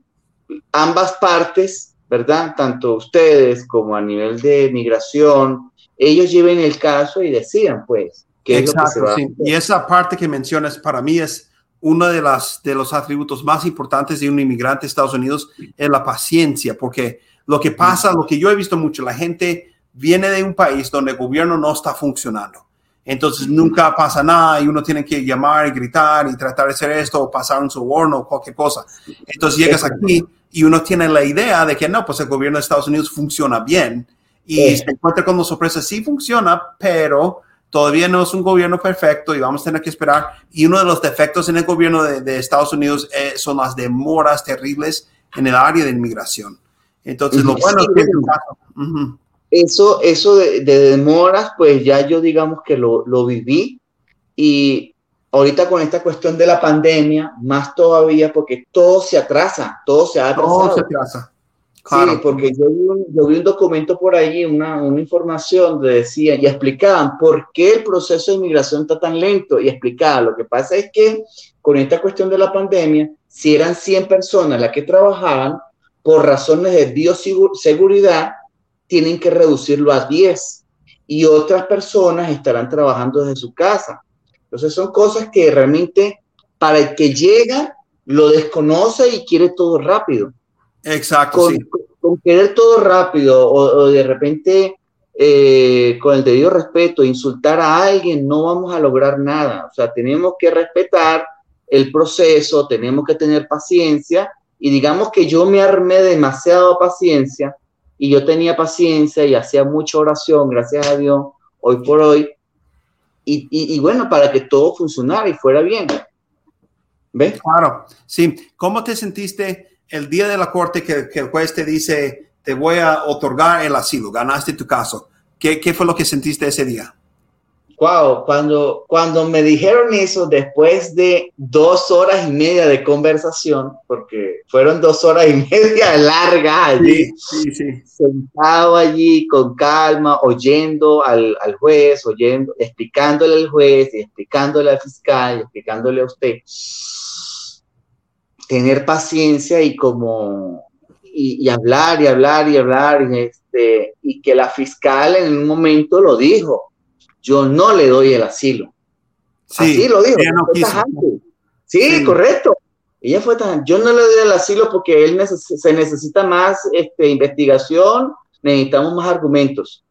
[SPEAKER 2] ambas partes, ¿verdad? Tanto ustedes como a nivel de migración, ellos lleven el caso y decidan, pues, qué es lo que se va
[SPEAKER 1] Y esa parte que mencionas para mí es uno de, las, de los atributos más importantes de un inmigrante de Estados Unidos, es la paciencia, porque lo que pasa, lo que yo he visto mucho, la gente viene de un país donde el gobierno no está funcionando. Entonces nunca pasa nada y uno tiene que llamar y gritar y tratar de hacer esto o pasar un soborno o cualquier cosa. Entonces llegas aquí y uno tiene la idea de que no, pues el gobierno de Estados Unidos funciona bien y se encuentra con la sorpresa, sí funciona, pero todavía no es un gobierno perfecto y vamos a tener que esperar. Y uno de los defectos en el gobierno de, Estados Unidos eh, son las demoras terribles en el área de inmigración. Entonces, lo bueno es que
[SPEAKER 2] eso, eso de, demoras, pues ya yo digamos que lo, lo viví. Y ahorita con esta cuestión de la pandemia, más todavía porque todo se atrasa, todo se ha
[SPEAKER 1] Todo se atrasa.
[SPEAKER 2] Sí, porque yo vi, un, yo vi, un, documento por ahí, una, una, información donde decía y explicaban por qué el proceso de inmigración está tan lento y explicaban, lo que pasa es que con esta cuestión de la pandemia, si eran 100 personas las que trabajaban, por razones de bioseguridad, tienen que reducirlo a 10. y otras personas estarán trabajando desde su casa. Entonces son cosas que realmente para el que llega lo desconoce y quiere todo rápido.
[SPEAKER 1] Exacto.
[SPEAKER 2] Con, con querer todo rápido o, de repente eh, con el debido respeto insultar a alguien no vamos a lograr nada. O sea, tenemos que respetar el proceso, tenemos que tener paciencia y digamos que yo me armé demasiado paciencia y yo tenía paciencia y hacía mucha oración, gracias a Dios, hoy por hoy, y, bueno, para que todo funcionara y fuera bien.
[SPEAKER 1] ¿Ves? Claro, sí. ¿Cómo te sentiste el día de la corte que, el juez te dice, te voy a otorgar el asilo, ganaste tu caso? ¿Qué, qué fue lo que sentiste ese día?
[SPEAKER 2] Wow, cuando, cuando me dijeron eso, después de dos horas y media de conversación, porque fueron dos horas y media largas allí, sí, sí, sentado allí con calma, oyendo al, al, juez, oyendo, explicándole al juez, y explicándole al fiscal, explicándole a usted, tener paciencia y como, y, y hablar y hablar y hablar, y, este, y que la fiscal en un momento lo dijo yo no le doy el asilo. Sí, Así lo dijo. sí, correcto. Ella fue tan, yo no le doy el asilo porque él se necesita más este, investigación, necesitamos más argumentos.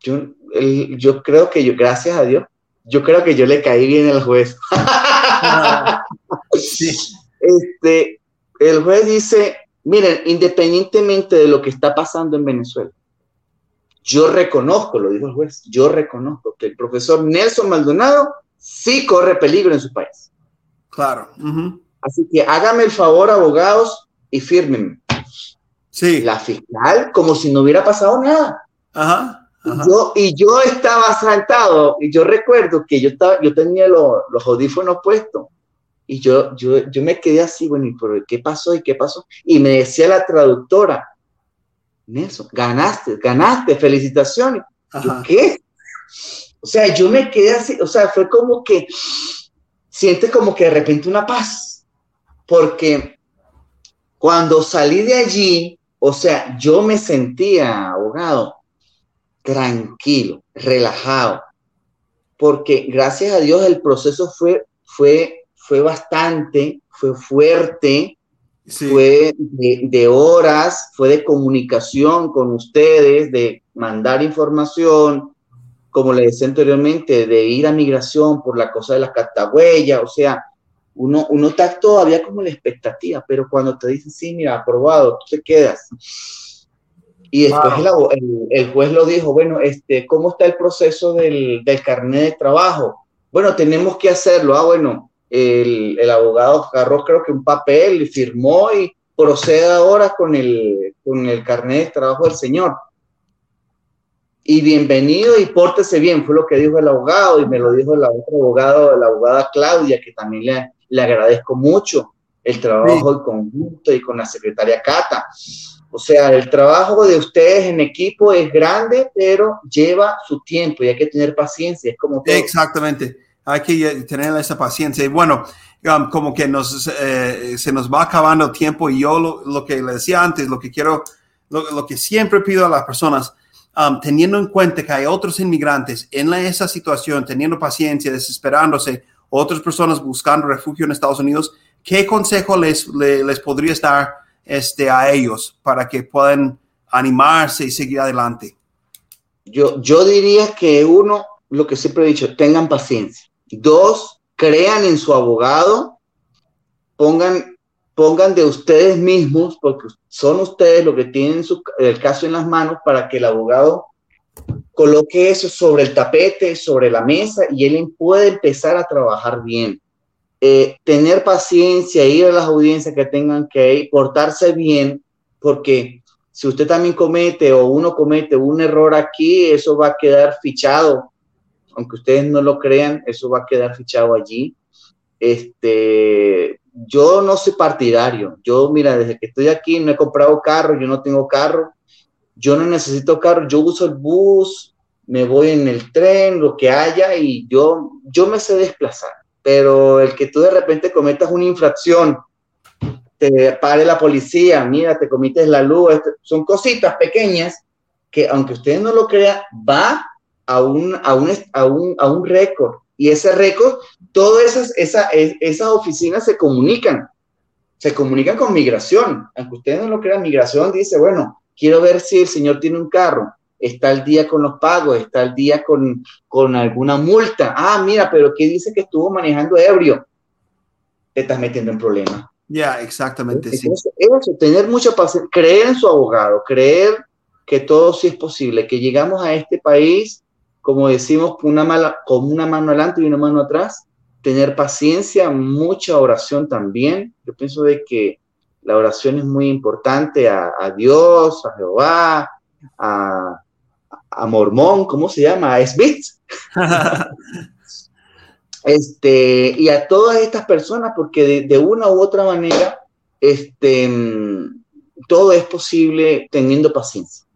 [SPEAKER 2] Yo, yo creo que yo, gracias a Dios, yo creo que yo le caí bien al juez. este, el juez dice, miren, independientemente de lo que está pasando en Venezuela, yo reconozco, lo dijo el juez, yo reconozco que el profesor Nelson Maldonado sí corre peligro en su país.
[SPEAKER 1] Claro.
[SPEAKER 2] Así que hágame el favor, abogados, y fírmenme. Sí. La fiscal, como si no hubiera pasado nada. Ajá. Yo, y yo estaba saltado, y yo recuerdo que yo, estaba, yo tenía los audífonos puestos, y yo, yo, yo me quedé así, bueno, ¿y por qué pasó? ¿Y qué pasó? Y me decía la traductora, Nelson, ganaste, ganaste, felicitaciones. ¿Qué? O sea, yo me quedé así, o sea, fue como que sientes como que de repente una paz, porque cuando salí de allí, o sea, yo me sentía abogado, tranquilo, relajado, porque gracias a Dios el proceso fue, fue, fue bastante, fue fuerte, fue de, horas, fue de comunicación con ustedes, de mandar información, como le decía anteriormente, de ir a migración por la cosa de las cartagüellas, o sea, uno, uno está todavía como la expectativa, pero cuando te dicen, sí, mira, aprobado, tú te quedas. Y después el, juez lo dijo, bueno, este, ¿cómo está el proceso del, del carnet de trabajo? Bueno, tenemos que hacerlo. Ah, bueno, el, abogado agarró creo que un papel y firmó y procede ahora con el, con el carnet de trabajo del señor. Y bienvenido y pórtese bien, fue lo que dijo el abogado y me lo dijo el otro abogado, la abogada Claudia, que también le, le agradezco mucho el trabajo en conjunto y con la secretaria Cata. O sea, el trabajo de ustedes en equipo es grande, pero lleva su tiempo y hay que tener paciencia. Es como
[SPEAKER 1] Exactamente hay que tener esa paciencia. Y bueno, um, como que nos, eh, se nos va acabando el tiempo y yo lo, que le decía antes, lo que quiero, lo, que siempre pido a las personas, um, teniendo en cuenta que hay otros inmigrantes en esa situación, teniendo paciencia, desesperándose, otras personas buscando refugio en Estados Unidos, ¿qué consejo les, les, podrías dar este, a ellos para que puedan animarse y seguir adelante?
[SPEAKER 2] Yo, yo diría que uno, lo que siempre he dicho, tengan paciencia. Dos, crean en su abogado, pongan, pongan de ustedes mismos, porque son ustedes los que tienen el caso en las manos para que el abogado coloque eso sobre el tapete, sobre la mesa y él puede empezar a trabajar bien. Eh, tener paciencia, ir a las audiencias que tengan que ir, portarse bien, porque si usted también comete o uno comete un error aquí, eso va a quedar fichado aunque ustedes no lo crean, eso va a quedar fichado allí. Este, yo no soy partidario. Yo, mira, desde que estoy aquí no he comprado carro, yo no tengo carro, yo no necesito carro, yo uso el bus, me voy en el tren, lo que haya, y yo, yo me sé desplazar. Pero el que tú de repente cometas una infracción, te pare la policía, mira, te comites la luz, son cositas pequeñas que aunque ustedes no lo crean, va a un, a un, a un, a un récord. Y ese récord, todas esas, esa, esas oficinas se comunican, se comunican con migración. Aunque ustedes no lo crean, migración dice, bueno, quiero ver si el señor tiene un carro, está al día con los pagos, está al día con, con alguna multa. Ah, mira, pero ¿qué dice que estuvo manejando ebrio? Te estás metiendo en problemas.
[SPEAKER 1] Ya, exactamente.
[SPEAKER 2] Entonces, Eso, tener mucha paciencia, creer en su abogado, creer que todo sí es posible, que llegamos a este país, como decimos, con una, mala, con una mano adelante y una mano atrás, tener paciencia, mucha oración también. Yo pienso de que la oración es muy importante a, Dios, a Jehová, a, a, Mormón, ¿cómo se llama? A Smith. este, y a todas estas personas, porque de, una u otra manera, este, todo es posible teniendo paciencia.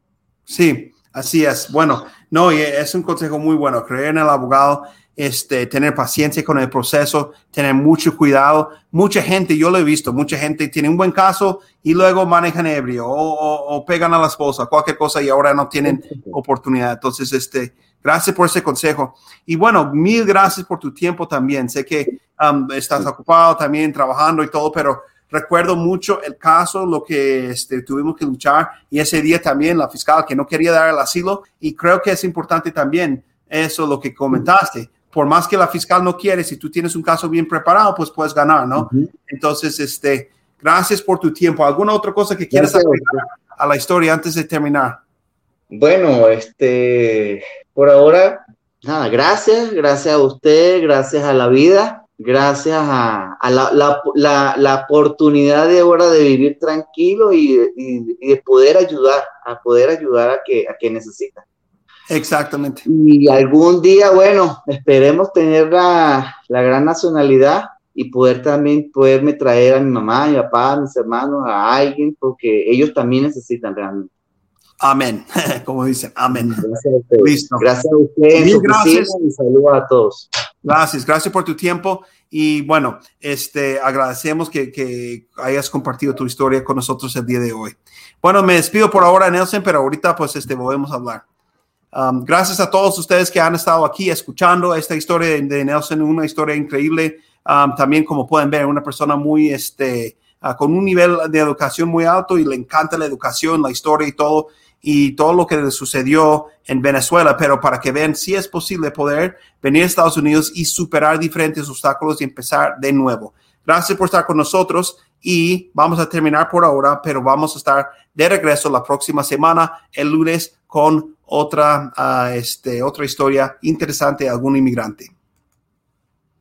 [SPEAKER 1] Sí, así es. Bueno, no, y es un consejo muy bueno, creer en el abogado, este, tener paciencia con el proceso, tener mucho cuidado. Mucha gente, yo lo he visto, mucha gente tiene un buen caso y luego manejan ebrio o, pegan a la esposa, cualquier cosa y ahora no tienen oportunidad. Entonces, este, gracias por ese consejo. Y bueno, mil gracias por tu tiempo también. Sé que um, estás ocupado también trabajando y todo, pero Recuerdo mucho el caso, lo que este, tuvimos que luchar y ese día también la fiscal que no quería dar el asilo y creo que es importante también eso lo que comentaste. Por más que la fiscal no quiere, si tú tienes un caso bien preparado, pues puedes ganar, ¿no? Entonces, este, gracias por tu tiempo. ¿Alguna otra cosa que quieras agregar a la historia antes de terminar?
[SPEAKER 2] Bueno, este, por ahora, nada, gracias, gracias a usted, gracias a la vida gracias a, la, oportunidad de ahora de vivir tranquilo y, de poder ayudar, a poder ayudar a que, a que necesita.
[SPEAKER 1] Exactamente.
[SPEAKER 2] Y algún día, bueno, esperemos tener la, gran nacionalidad y poder también poderme traer a mi mamá, a mi papá, a mis hermanos, a alguien, porque ellos también necesitan realmente.
[SPEAKER 1] Amén, como dicen, amén.
[SPEAKER 2] Gracias a ustedes. Listo. Gracias a ustedes. gracias. Y saludos a todos.
[SPEAKER 1] Gracias, gracias por tu tiempo. Y bueno, este, agradecemos que, que, hayas compartido tu historia con nosotros el día de hoy. Bueno, me despido por ahora, Nelson, pero ahorita pues este, volvemos a hablar. Um, gracias a todos ustedes que han estado aquí escuchando esta historia de, Nelson, una historia increíble. Um, también, como pueden ver, una persona muy, este, uh, con un nivel de educación muy alto y le encanta la educación, la historia y todo y todo lo que sucedió en Venezuela, pero para que vean si es posible poder venir a Estados Unidos y superar diferentes obstáculos y empezar de nuevo. Gracias por estar con nosotros y vamos a terminar por ahora, pero vamos a estar de regreso la próxima semana, el lunes, con otra, uh, este, otra historia interesante de algún inmigrante.